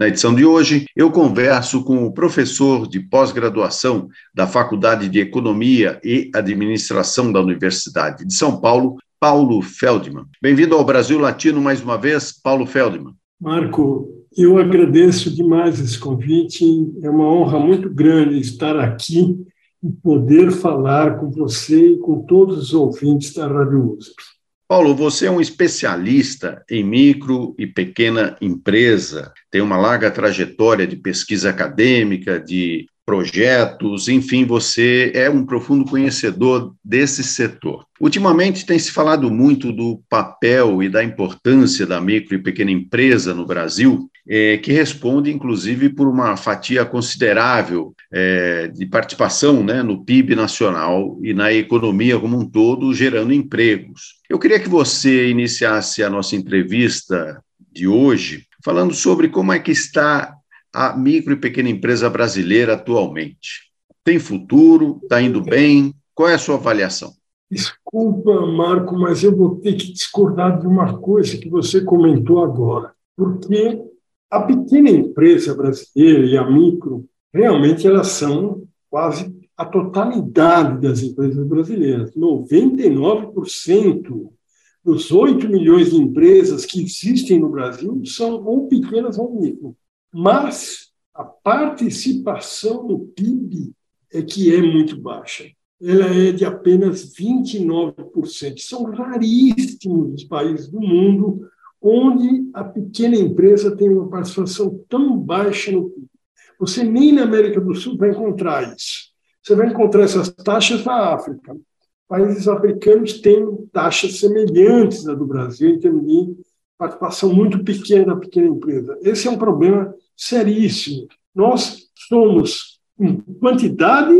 Na edição de hoje, eu converso com o professor de pós-graduação da Faculdade de Economia e Administração da Universidade de São Paulo, Paulo Feldman. Bem-vindo ao Brasil Latino mais uma vez, Paulo Feldman. Marco, eu agradeço demais esse convite. É uma honra muito grande estar aqui e poder falar com você e com todos os ouvintes da Rádio USP. Paulo, você é um especialista em micro e pequena empresa, tem uma larga trajetória de pesquisa acadêmica, de projetos, enfim, você é um profundo conhecedor desse setor. Ultimamente tem se falado muito do papel e da importância da micro e pequena empresa no Brasil, é, que responde, inclusive, por uma fatia considerável é, de participação né, no PIB nacional e na economia como um todo, gerando empregos. Eu queria que você iniciasse a nossa entrevista de hoje falando sobre como é que está a micro e pequena empresa brasileira atualmente? Tem futuro? Está indo bem? Qual é a sua avaliação? Desculpa, Marco, mas eu vou ter que discordar de uma coisa que você comentou agora, porque a pequena empresa brasileira e a micro, realmente elas são quase a totalidade das empresas brasileiras. 99% dos 8 milhões de empresas que existem no Brasil são ou pequenas ou micro mas a participação no PIB é que é muito baixa. Ela é de apenas 29%. São raríssimos os países do mundo onde a pequena empresa tem uma participação tão baixa no PIB. Você nem na América do Sul vai encontrar isso. Você vai encontrar essas taxas na África. Países africanos têm taxas semelhantes à do Brasil em termos de participação muito pequena da pequena empresa. Esse é um problema seríssimo. Nós somos, em quantidade,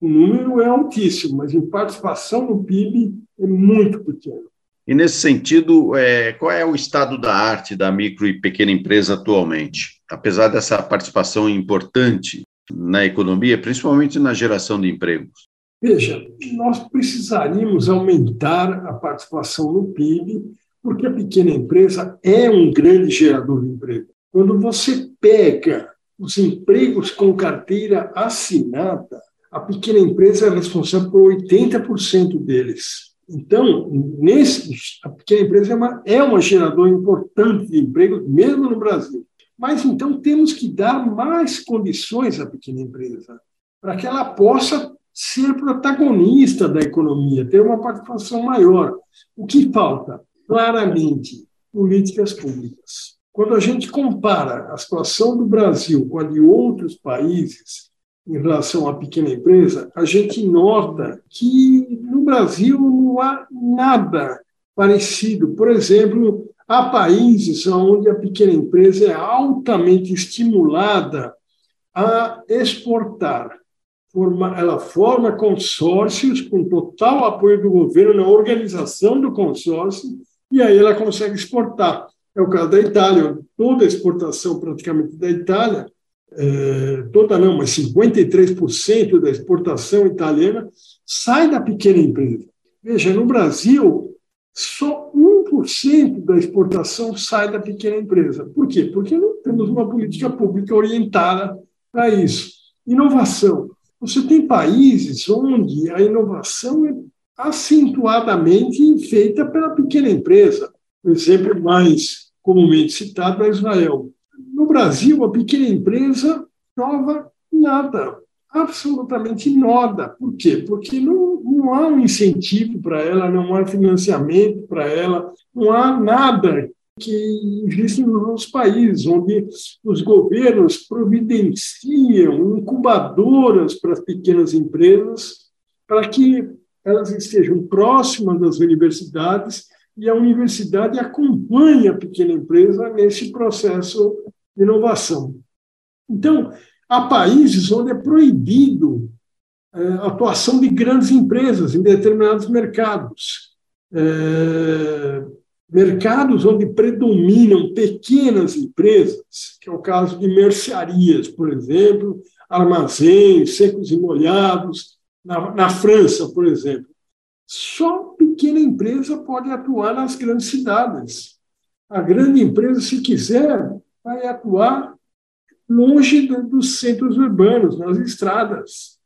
o número é altíssimo, mas em participação no PIB é muito pequeno. E nesse sentido, é, qual é o estado da arte da micro e pequena empresa atualmente? Apesar dessa participação importante na economia, principalmente na geração de empregos. Veja, nós precisaríamos aumentar a participação no PIB porque a pequena empresa é um grande gerador de emprego. Quando você pega os empregos com carteira assinada, a pequena empresa é responsável por 80% deles. Então, nesse, a pequena empresa é uma, é uma geradora importante de emprego, mesmo no Brasil. Mas então temos que dar mais condições à pequena empresa, para que ela possa ser protagonista da economia, ter uma participação maior. O que falta? claramente políticas públicas. Quando a gente compara a situação do Brasil com a de outros países em relação à pequena empresa, a gente nota que no Brasil não há nada parecido. Por exemplo, há países onde a pequena empresa é altamente estimulada a exportar ela forma consórcios com total apoio do governo na organização do consórcio e aí ela consegue exportar. É o caso da Itália, toda a exportação praticamente da Itália, é, toda não, mas 53% da exportação italiana sai da pequena empresa. Veja, no Brasil, só 1% da exportação sai da pequena empresa. Por quê? Porque não temos uma política pública orientada para isso. Inovação. Você tem países onde a inovação é acentuadamente feita pela pequena empresa. O exemplo mais comumente citado é Israel. No Brasil, a pequena empresa prova nada, absolutamente nada. Por quê? Porque não, não há um incentivo para ela, não há financiamento para ela, não há nada que existe nos nossos países, onde os governos providenciam incubadoras para as pequenas empresas para que elas estejam próximas das universidades e a universidade acompanhe a pequena empresa nesse processo de inovação. Então, há países onde é proibido é, a atuação de grandes empresas em determinados mercados. É, mercados onde predominam pequenas empresas, que é o caso de mercearias, por exemplo, armazéns, secos e molhados, na, na França, por exemplo. Só pequena empresa pode atuar nas grandes cidades. A grande empresa, se quiser, vai atuar longe dos centros urbanos, nas estradas.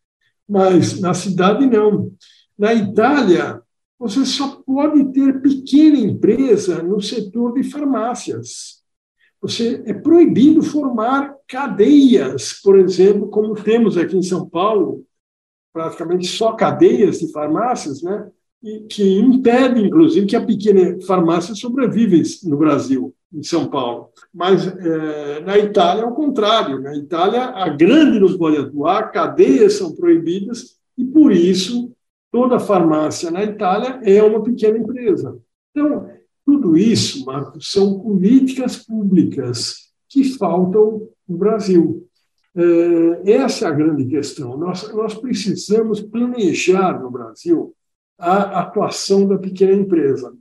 Mas na cidade, não. Na Itália, você só pode ter pequena empresa no setor de farmácias. Você é proibido formar cadeias, por exemplo, como temos aqui em São Paulo, praticamente só cadeias de farmácias, né? Que impede, inclusive, que a pequena farmácia sobreviva no Brasil, em São Paulo. Mas é, na Itália é o contrário. Na Itália, a grande não pode atuar, cadeias são proibidas, e por isso toda farmácia na Itália é uma pequena empresa. Então, tudo isso, Marcos, são políticas públicas que faltam no Brasil. É, essa é a grande questão. Nós, nós precisamos planejar no Brasil a atuação da pequena empresa.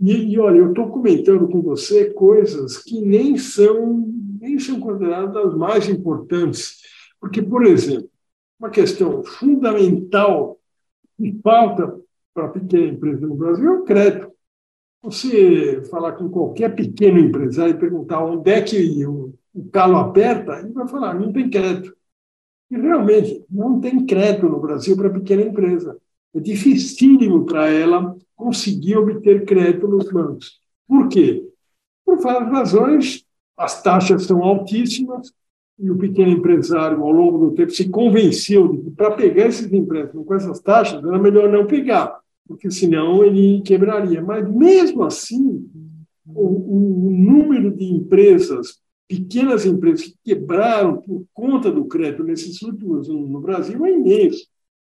E, e olha, eu estou comentando com você coisas que nem são, nem são consideradas as mais importantes. Porque, por exemplo, uma questão fundamental que falta para a pequena empresa no Brasil é o crédito. Você falar com qualquer pequeno empresário e perguntar onde é que o, o calo aperta, ele vai falar, não tem crédito. E realmente, não tem crédito no Brasil para pequena empresa. É dificílimo para ela conseguir obter crédito nos bancos. Por quê? Por várias razões. As taxas são altíssimas, e o pequeno empresário, ao longo do tempo, se convenceu de que para pegar esses empréstimos com essas taxas, era melhor não pegar, porque senão ele quebraria. Mas, mesmo assim, o, o número de empresas, pequenas empresas que quebraram por conta do crédito nesses últimos anos no Brasil é imenso.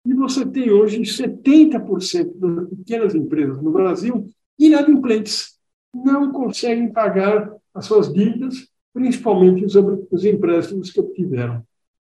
E você tem hoje 70% das pequenas empresas no Brasil inadimplentes, não conseguem pagar as suas dívidas principalmente os empréstimos que obtiveram.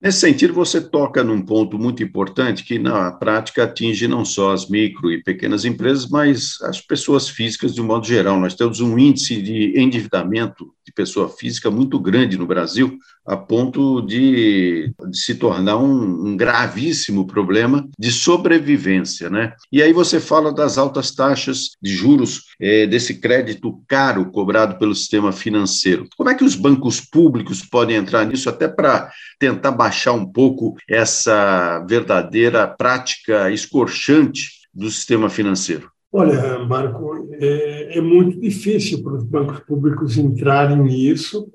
Nesse sentido, você toca num ponto muito importante que, na prática, atinge não só as micro e pequenas empresas, mas as pessoas físicas de um modo geral. Nós temos um índice de endividamento de pessoa física muito grande no Brasil, a ponto de, de se tornar um, um, gravíssimo problema de sobrevivência. Né? E aí você fala das altas taxas de juros, é, desse crédito caro cobrado pelo sistema financeiro. Como é que os bancos públicos podem entrar nisso, até para tentar baixar um pouco essa verdadeira prática escorchante do sistema financeiro? Olha, Marco, é, é, muito difícil para os bancos públicos entrarem nisso,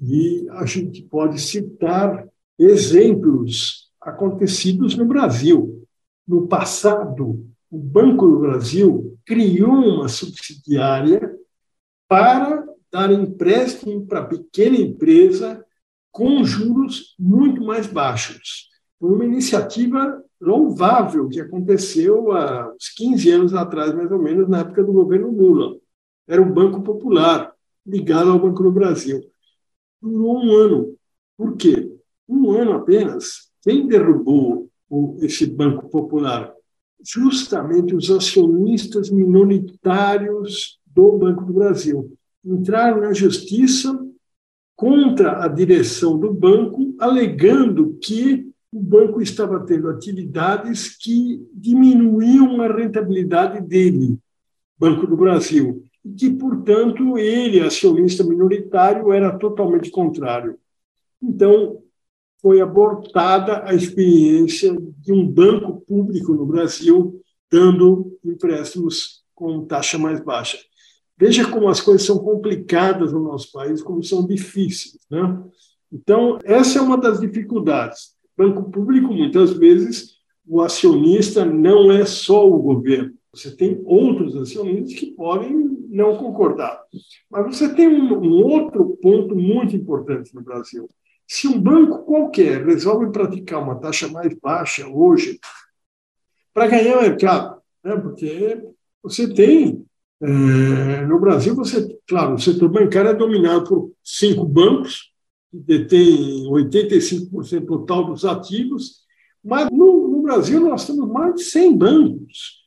e a gente pode citar exemplos acontecidos no Brasil. No passado, o Banco do Brasil criou uma subsidiária para dar empréstimo para pequena empresa com juros muito mais baixos. Foi uma iniciativa louvável que aconteceu há uns 15 anos atrás, mais ou menos, na época do governo Lula. Era o Banco Popular, ligado ao Banco do Brasil. Durou um ano. Por quê? Um ano apenas. Quem derrubou esse Banco Popular? Justamente os acionistas minoritários do Banco do Brasil. Entraram na justiça contra a direção do banco, alegando que o banco estava tendo atividades que diminuíam a rentabilidade dele, Banco do Brasil, e que, portanto, ele, acionista minoritário, era totalmente contrário. Então, foi abortada a experiência de um banco público no Brasil dando empréstimos com taxa mais baixa. Veja como as coisas são complicadas no nosso país, como são difíceis. Né? Então, essa é uma das dificuldades banco público, muitas vezes, o acionista não é só o governo. Você tem outros acionistas que podem não concordar. Mas você tem um, um outro ponto muito importante no Brasil. Se um banco qualquer resolve praticar uma taxa mais baixa hoje, para ganhar mercado, né? porque você tem é, no Brasil, você, claro, o setor bancário é dominado por cinco bancos que detém 85% total dos ativos, mas no, no, Brasil nós temos mais de 100 bancos.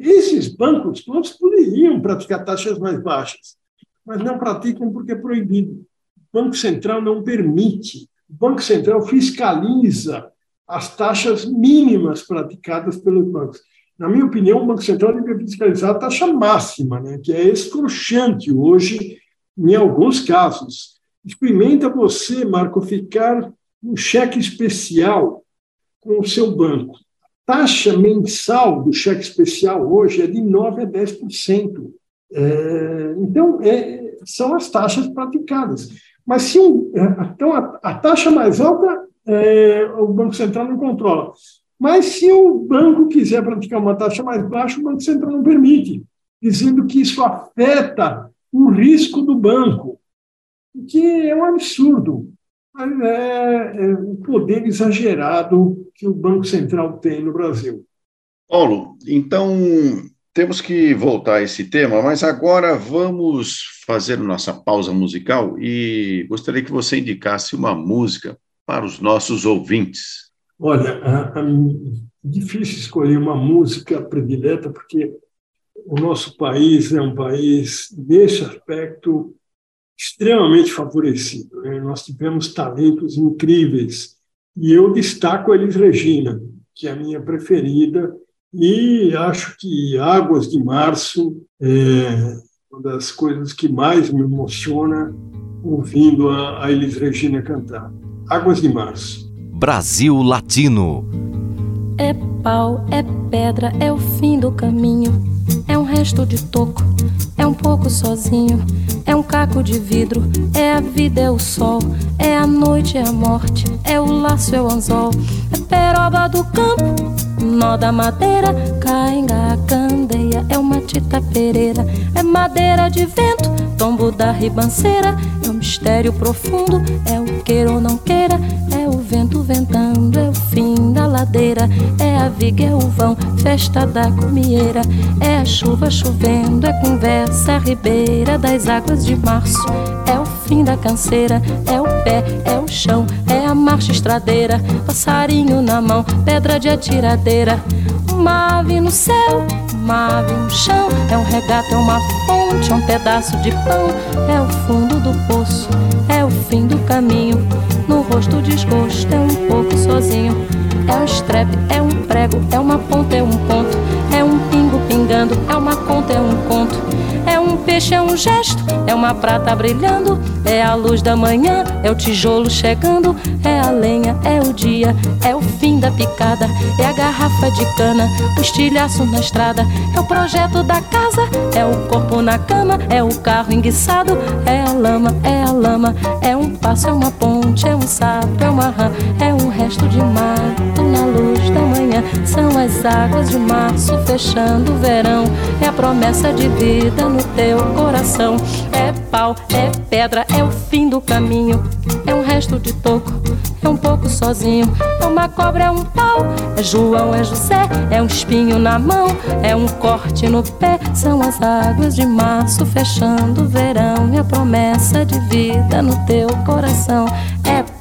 Esses bancos todos poderiam praticar taxas mais baixas, mas não praticam porque é proibido. O Banco Central não permite. O Banco Central fiscaliza as taxas mínimas praticadas pelos bancos. Na minha opinião, o Banco Central deve fiscalizar a taxa máxima, né, que é escrochante hoje, em alguns casos. Experimenta você, Marco, ficar um cheque especial com o seu banco. A taxa mensal do cheque especial hoje é de 9% a 10%. É, então, é, são as taxas praticadas. Mas se é, então a, a taxa mais alta é, o Banco Central não controla. Mas se o banco quiser praticar uma taxa mais baixa, o Banco Central não permite, dizendo que isso afeta o risco do banco, o que é um absurdo. É, é o poder exagerado que o Banco Central tem no Brasil. Paulo, então temos que voltar a esse tema, mas agora vamos fazer nossa pausa musical e gostaria que você indicasse uma música para os nossos ouvintes. Olha, é, é difícil escolher uma música predileta, porque o nosso país é um país, nesse aspecto, extremamente favorecido. Né? Nós tivemos talentos incríveis. E eu destaco a Elis Regina, que é a minha preferida, e acho que Águas de Março é uma das coisas que mais me emociona ouvindo a, a Elis Regina cantar. Águas de Março. Brasil Latino. É pau, é pedra, é o fim do caminho. É um resto de toco, é um pouco sozinho. É um caco de vidro, é a vida, é o sol. É a noite, é a morte, é o laço, é o anzol. É peroba do campo, nó da madeira. Cainga, candeia, é uma tita pereira. É madeira de vento, tombo da ribanceira. É um mistério profundo, é o queira ou não queira. É o vento ventando, é o fim da ladeira. É a viga, é o vão, festa da comieira. É a chuva chovendo, é conversa, a ribeira das águas de março. É o fim da canseira, é o pé, é o chão, é a marcha estradeira. Passarinho na mão, pedra de atiradeira. Uma ave no céu, uma ave no chão. É um regato, é uma fonte, é um pedaço de pão. É o fundo do poço, é o fim do caminho. No rosto desgosto, é um pouco sozinho. É um estrepe, é um prego, é uma ponta, é um ponto. É um pingo pingando, é uma conta, é um conto. É um peixe, é um gesto, é uma prata brilhando. É a luz da manhã, é o tijolo chegando. É a lenha, é o dia, é o fim da picada. É a garrafa de cana, o estilhaço na estrada. É o projeto da casa, é o corpo na cama. É o carro enguiçado, é a lama, é a lama. É um passo, é uma ponte, é um sapo, é uma rã. É um resto de mato na luz da manhã. São as águas de março fechando o verão. É a promessa de vida no teu coração. É pau, é pedra, é o fim do caminho. É um resto de toco, é um pouco sozinho. É uma cobra, é um pau. É João, é José, é um espinho na mão. É um corte no pé. São as águas de março fechando o verão. É a promessa de vida no teu coração.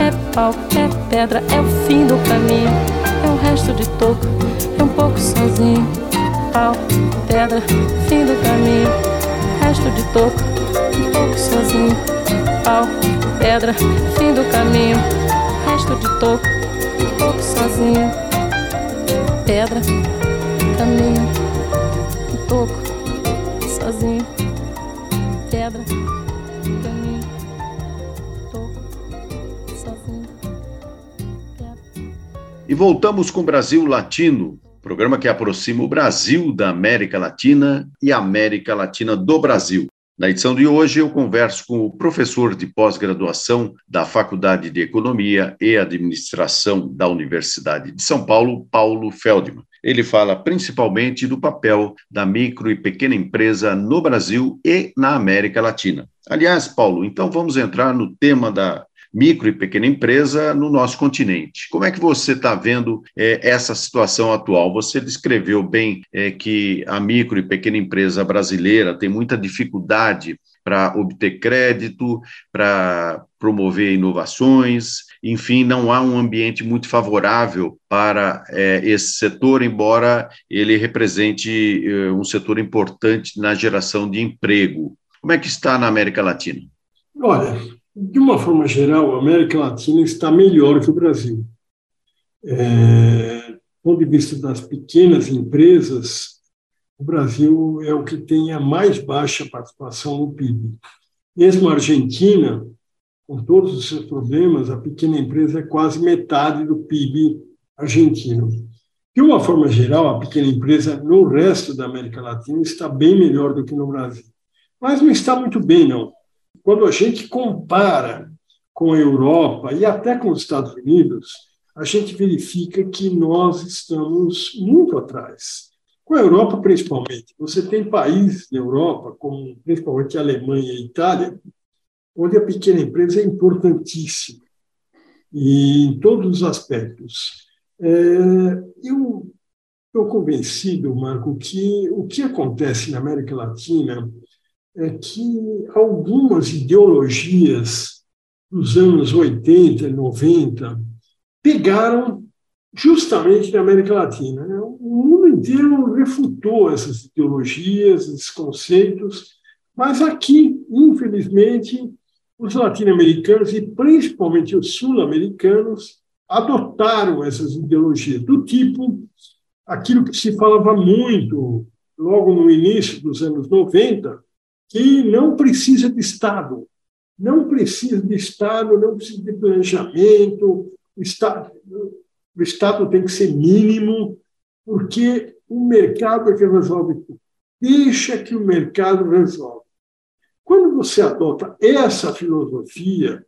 É pau, é pedra, é o fim do caminho. É um resto de toco, é um pouco sozinho. Pau, pedra, fim do caminho. Resto de toco, um pouco sozinho. Pau, pedra, fim do caminho. Resto de toco, um pouco sozinho. Pedra, caminho, um toco, sozinho. Pedra, E voltamos com Brasil Latino, programa que aproxima o Brasil da América Latina e a América Latina do Brasil. Na edição de hoje, eu converso com o professor de pós-graduação da Faculdade de Economia e Administração da Universidade de São Paulo, Paulo Feldman. ele fala principalmente do papel da micro e pequena empresa no Brasil e na América Latina. Aliás, Paulo, então vamos entrar no tema da micro e pequena empresa no nosso continente. Como é que você está vendo é, essa situação atual? Você descreveu bem é, que a micro e pequena empresa brasileira tem muita dificuldade para obter crédito, para promover inovações, enfim, não há um ambiente muito favorável para é, esse setor, embora ele represente é, um setor importante na geração de emprego. Como é que está na América Latina? Olha, de uma forma geral, a América Latina está melhor que o Brasil. É, do ponto de vista das pequenas empresas, o Brasil é o que tem a mais baixa participação no PIB. Mesmo a Argentina, com todos os seus problemas, a pequena empresa é quase metade do PIB argentino. De uma forma geral, a pequena empresa no resto da América Latina está bem melhor do que no Brasil. Mas não está muito bem, não. Quando a gente compara com a Europa e até com os Estados Unidos, a gente verifica que nós estamos muito atrás. Com a Europa, principalmente. Você tem países na Europa, como principalmente a Alemanha e a Itália, onde a pequena empresa é importantíssima, e em todos os aspectos. É, eu estou convencido, Marco, que o que acontece na América Latina é que algumas ideologias dos anos 80 e 90 pegaram justamente na América Latina. Né? O mundo inteiro refutou essas ideologias, esses conceitos, mas aqui, infelizmente, os latino-americanos e principalmente os sul-americanos adotaram essas ideologias do tipo aquilo que se falava muito logo no início dos anos 90, que não precisa de Estado, não precisa de Estado, não precisa de planejamento, o Estado, o Estado tem que ser mínimo, porque o mercado é que resolve tudo. Deixa que o mercado resolve. Quando você adota essa filosofia,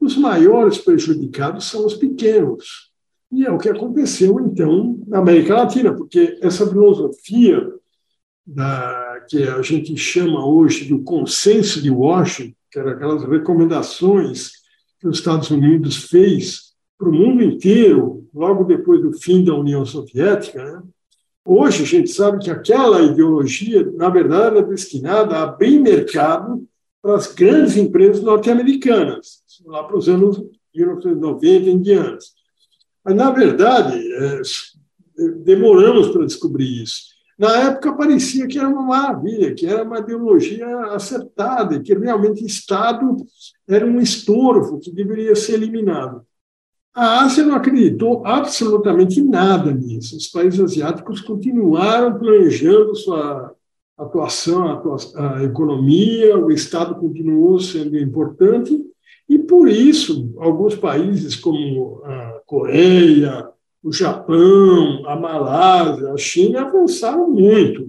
os maiores prejudicados são os pequenos. E é o que aconteceu, então, na América Latina, porque essa filosofia da que a gente chama hoje do consenso de Washington, que eram aquelas recomendações que os Estados Unidos fez para o mundo inteiro, logo depois do fim da União Soviética. Né? Hoje a gente sabe que aquela ideologia, na verdade, era destinada a abrir mercado para as grandes empresas norte-americanas, lá para os anos 1990 em diante. Mas, na verdade, é, demoramos para descobrir isso. Na época parecia que era uma maravilha, que era uma ideologia acertada, que realmente o Estado era um estorvo que deveria ser eliminado. A Ásia não acreditou absolutamente nada nisso. Os países asiáticos continuaram planejando sua atuação, a, economia, o Estado continuou sendo importante, e por isso alguns países como a Coreia, o Japão, a Malásia, a China avançaram muito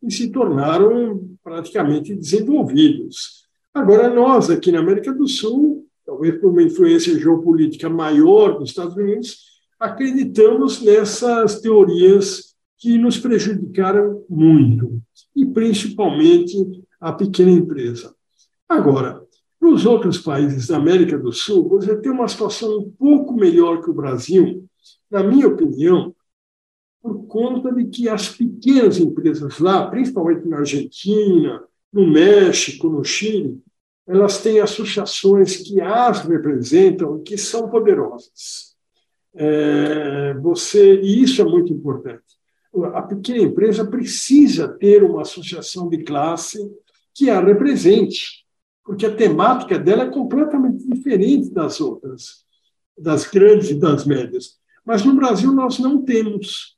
e se tornaram praticamente desenvolvidos. Agora, nós, aqui na América do Sul, talvez por uma influência geopolítica maior dos Estados Unidos, acreditamos nessas teorias que nos prejudicaram muito, e principalmente a pequena empresa. Agora, nos outros países da América do Sul, você tem uma situação um pouco melhor que o Brasil, na minha opinião, por conta de que as pequenas empresas lá, principalmente na Argentina, no México, no Chile, elas têm associações que as representam e que são poderosas. É, você e isso é muito importante. A pequena empresa precisa ter uma associação de classe que a represente, porque a temática dela é completamente diferente das outras, das grandes e das médias. Mas no Brasil nós não temos.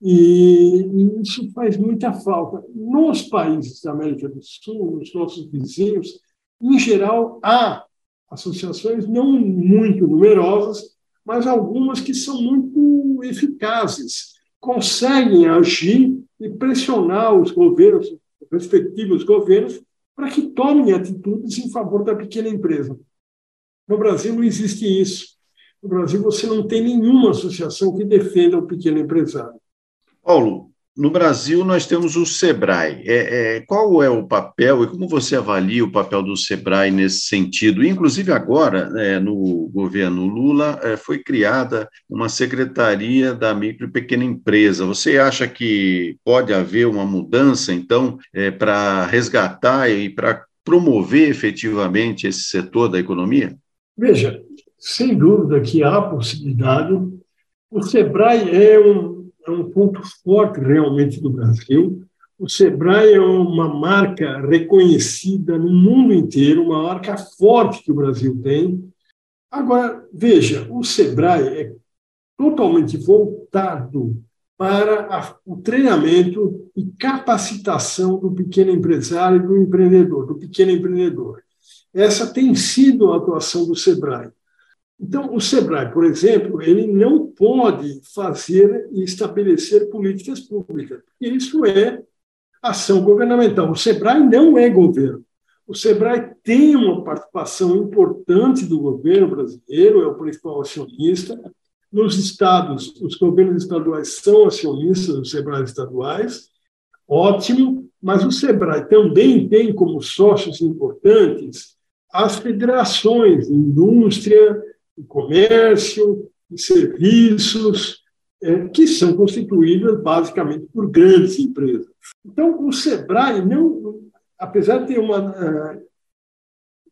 E isso faz muita falta. Nos países da América do Sul, nos nossos vizinhos, em geral, há associações não muito numerosas, mas algumas que são muito eficazes, conseguem agir e pressionar os governos, os respectivos governos, para que tomem atitudes em favor da pequena empresa. No Brasil não existe isso. No Brasil, você não tem nenhuma associação que defenda o pequeno empresário. Paulo, no Brasil, nós temos o SEBRAE. É, é, qual é o papel e como você avalia o papel do SEBRAE nesse sentido? Inclusive, agora, é, no governo Lula, é, foi criada uma secretaria da micro e pequena empresa. Você acha que pode haver uma mudança, então, é, para resgatar e para promover efetivamente esse setor da economia? Veja, sem dúvida que há possibilidade. O SEBRAE é um é um ponto forte realmente do Brasil. O Sebrae é uma marca reconhecida no mundo inteiro, uma marca forte que o Brasil tem. Agora, veja, o Sebrae é totalmente voltado para a, o treinamento e capacitação do pequeno empresário e do empreendedor, do pequeno empreendedor. Essa tem sido a atuação do Sebrae. Então, o SEBRAE, por exemplo, ele não pode fazer e estabelecer políticas públicas. Isso é ação governamental. O SEBRAE não é governo. O SEBRAE tem uma participação importante do governo brasileiro, é o principal acionista. Nos estados, os governos estaduais são acionistas dos SEBRAE estaduais, ótimo, mas o SEBRAE também tem como sócios importantes as federações, indústria, o comércio, e serviços, é, que são constituídas basicamente por grandes empresas. Então, o SEBRAE, não, apesar de ter uma, é,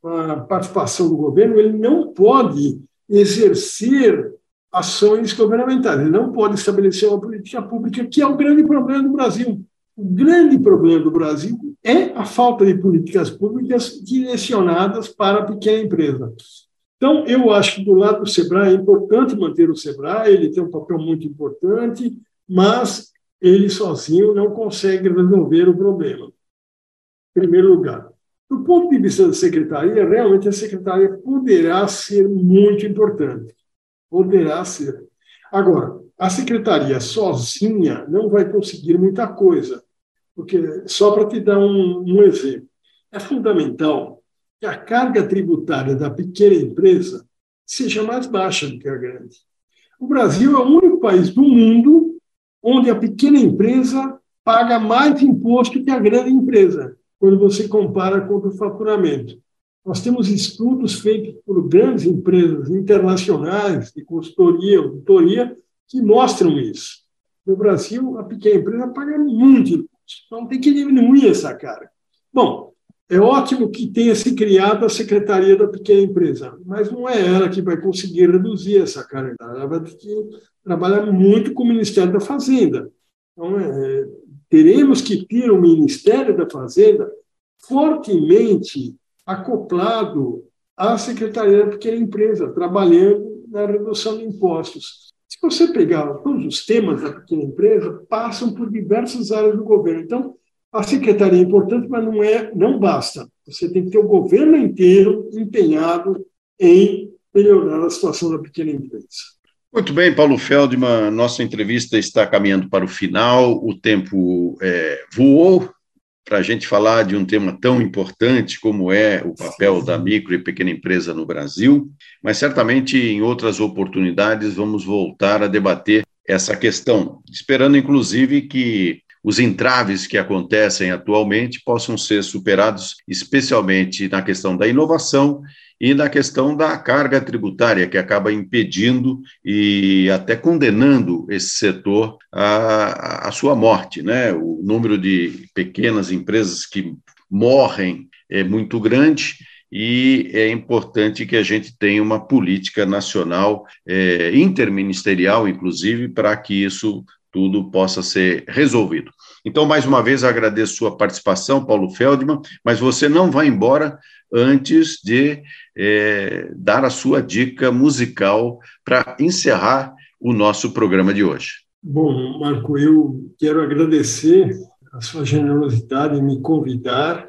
uma participação do governo, ele não pode exercer ações governamentais, ele não pode estabelecer uma política pública, que é o grande problema do Brasil. O grande problema do Brasil é a falta de políticas públicas direcionadas para a pequena empresa. Então, eu acho que do lado do SEBRAE é importante manter o SEBRAE, ele tem um papel muito importante, mas ele sozinho não consegue resolver o problema. Em primeiro lugar. Do ponto de vista da secretaria, realmente a secretaria poderá ser muito importante. Poderá ser. Agora, a secretaria sozinha não vai conseguir muita coisa, porque, só para te dar um, um exemplo, é fundamental que a carga tributária da pequena empresa seja mais baixa do que a grande. O Brasil é o único país do mundo onde a pequena empresa paga mais imposto que a grande empresa, quando você compara com o faturamento. Nós temos estudos feitos por grandes empresas internacionais de consultoria, auditoria, que mostram isso. No Brasil, a pequena empresa paga muito imposto, então tem que diminuir essa carga. Bom, é ótimo que tenha se criado a Secretaria da Pequena Empresa, mas não é ela que vai conseguir reduzir essa carga. Ela vai ter que trabalhar muito com o Ministério da Fazenda. Então, é, teremos que ter o Ministério da Fazenda fortemente acoplado à Secretaria da Pequena Empresa, trabalhando na redução de impostos. Se você pegar todos os temas da pequena empresa, passam por diversas áreas do governo. Então, a secretaria é importante, mas não é, não basta. Você tem que ter o governo inteiro empenhado em melhorar a situação da pequena empresa. Muito bem, Paulo Feldman, nossa entrevista está caminhando para o final, o tempo é, voou para a gente falar de um tema tão importante como é o papel da micro e pequena empresa no Brasil, mas certamente em outras oportunidades vamos voltar a debater essa questão, esperando inclusive que os entraves que acontecem atualmente possam ser superados, especialmente na questão da inovação e na questão da carga tributária, que acaba impedindo e até condenando esse setor à, à sua morte. Né? O número de pequenas empresas que morrem é muito grande e é importante que a gente tenha uma política nacional, é, interministerial, inclusive, para que isso tudo possa ser resolvido. Então, mais uma vez, agradeço sua participação, Paulo Feldman, mas você não vai embora antes de é, dar a sua dica musical para encerrar o nosso programa de hoje. Bom, Marco, eu quero agradecer a sua generosidade em me convidar.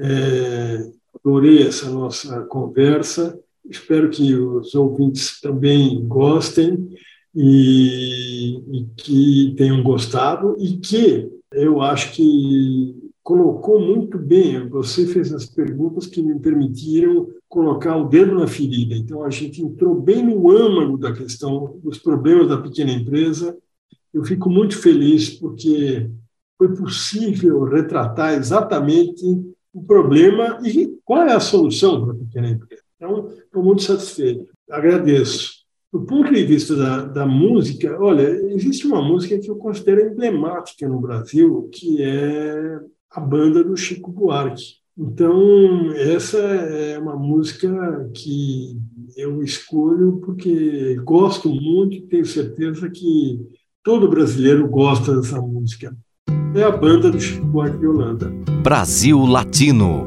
É, adorei essa nossa conversa. Espero que os ouvintes também gostem e, e que tenham gostado e que eu acho que colocou muito bem. Você fez as perguntas que me permitiram colocar o dedo na ferida. Então, a gente entrou bem no âmago da questão dos problemas da pequena empresa Eu fico muito feliz porque foi possível retratar exatamente o problema e qual é a solução para a pequena empresa. Então, estou muito satisfeito. Agradeço. Do ponto de vista da, da, música, olha, existe uma música que eu considero emblemática no Brasil, que é a banda do Chico Buarque. Então, essa é uma música que eu escolho porque gosto muito e tenho certeza que todo brasileiro gosta dessa música. É a banda do Chico Buarque de Holanda. Brasil Latino.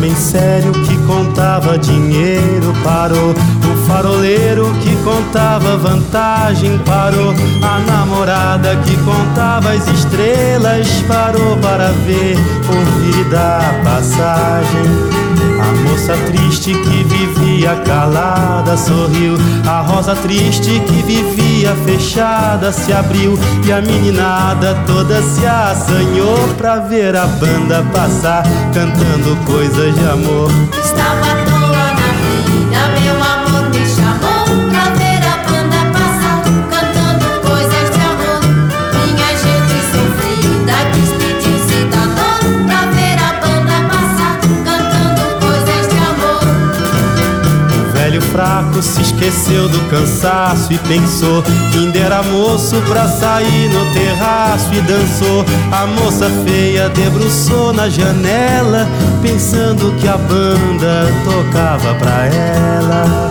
Homem sério que contava dinheiro parou. O faroleiro que contava vantagem parou. A namorada que contava as estrelas parou para ver, ouvir da passagem. A moça triste que vivia calada sorriu. A rosa triste que vivia fechada se abriu. E a meninada toda se assanhou pra ver a banda passar, cantando coisas de amor. Estava toda na vida, meu fraco se esqueceu do cansaço e pensou que era moço pra sair no terraço e dançou. A moça feia debruçou na janela, pensando que a banda tocava pra ela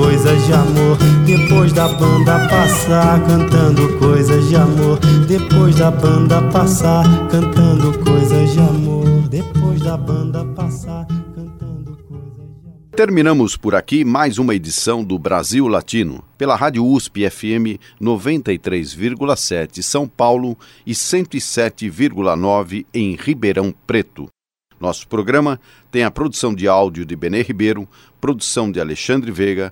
de amor. Depois da banda passar, cantando coisas de amor. Depois da banda passar, cantando coisas de amor. Depois da banda passar, cantando coisas de amor. Terminamos por aqui mais uma edição do Brasil Latino, pela Rádio USP FM 93,7 São Paulo e 107,9 em Ribeirão Preto. Nosso programa tem a produção de áudio de Benê Ribeiro, produção de Alexandre Veiga,